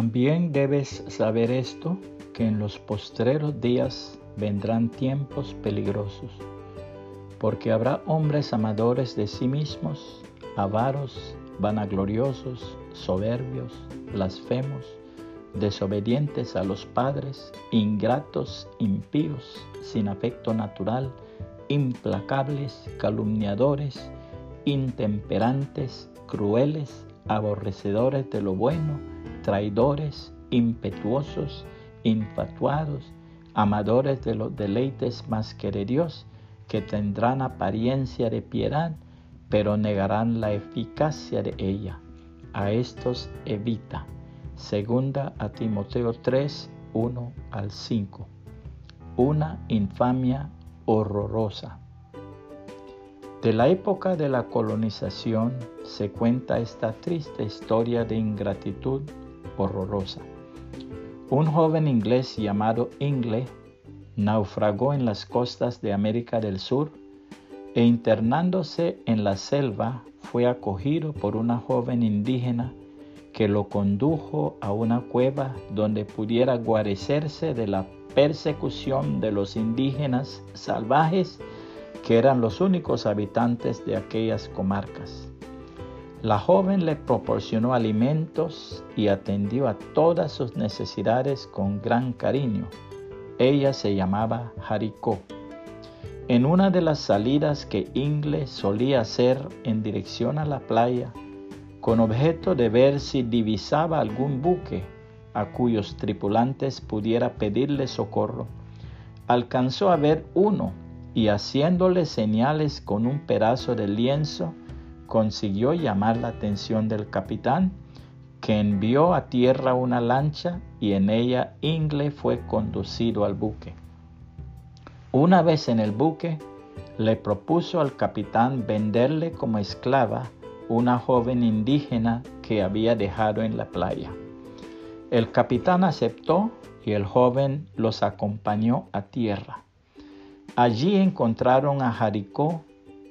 También debes saber esto, que en los postreros días vendrán tiempos peligrosos, porque habrá hombres amadores de sí mismos, avaros, vanagloriosos, soberbios, blasfemos, desobedientes a los padres, ingratos, impíos, sin afecto natural, implacables, calumniadores, intemperantes, crueles, aborrecedores de lo bueno, traidores, impetuosos, infatuados, amadores de los deleites más que de Dios, que tendrán apariencia de piedad, pero negarán la eficacia de ella. A estos evita. Segunda a Timoteo 3, 1 al 5. Una infamia horrorosa. De la época de la colonización se cuenta esta triste historia de ingratitud horrorosa. Un joven inglés llamado Ingle naufragó en las costas de América del Sur e internándose en la selva fue acogido por una joven indígena que lo condujo a una cueva donde pudiera guarecerse de la persecución de los indígenas salvajes que eran los únicos habitantes de aquellas comarcas. La joven le proporcionó alimentos y atendió a todas sus necesidades con gran cariño. Ella se llamaba Hariko. En una de las salidas que Ingle solía hacer en dirección a la playa, con objeto de ver si divisaba algún buque a cuyos tripulantes pudiera pedirle socorro, alcanzó a ver uno y haciéndole señales con un pedazo de lienzo, consiguió llamar la atención del capitán, que envió a tierra una lancha y en ella Ingle fue conducido al buque. Una vez en el buque, le propuso al capitán venderle como esclava una joven indígena que había dejado en la playa. El capitán aceptó y el joven los acompañó a tierra. Allí encontraron a Jericó,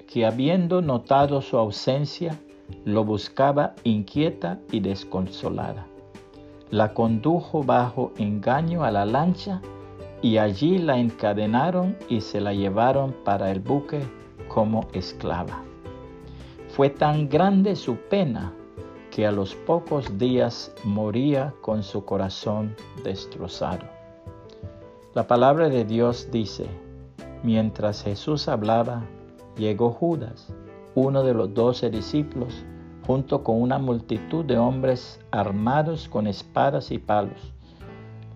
que habiendo notado su ausencia, lo buscaba inquieta y desconsolada. La condujo bajo engaño a la lancha y allí la encadenaron y se la llevaron para el buque como esclava. Fue tan grande su pena que a los pocos días moría con su corazón destrozado. La palabra de Dios dice, Mientras Jesús hablaba, llegó Judas, uno de los doce discípulos, junto con una multitud de hombres armados con espadas y palos.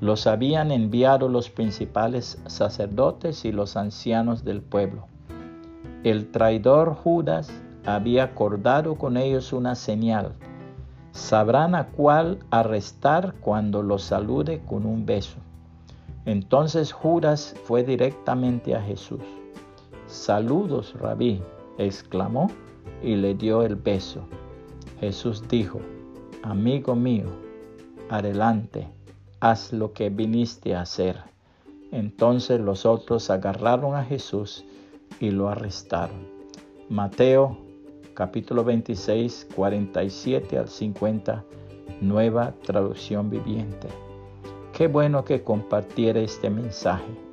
Los habían enviado los principales sacerdotes y los ancianos del pueblo. El traidor Judas había acordado con ellos una señal. Sabrán a cuál arrestar cuando los salude con un beso. Entonces Judas fue directamente a Jesús. Saludos, rabí, exclamó y le dio el beso. Jesús dijo, amigo mío, adelante, haz lo que viniste a hacer. Entonces los otros agarraron a Jesús y lo arrestaron. Mateo capítulo 26, 47 al 50, nueva traducción viviente. Qué bueno que compartiera este mensaje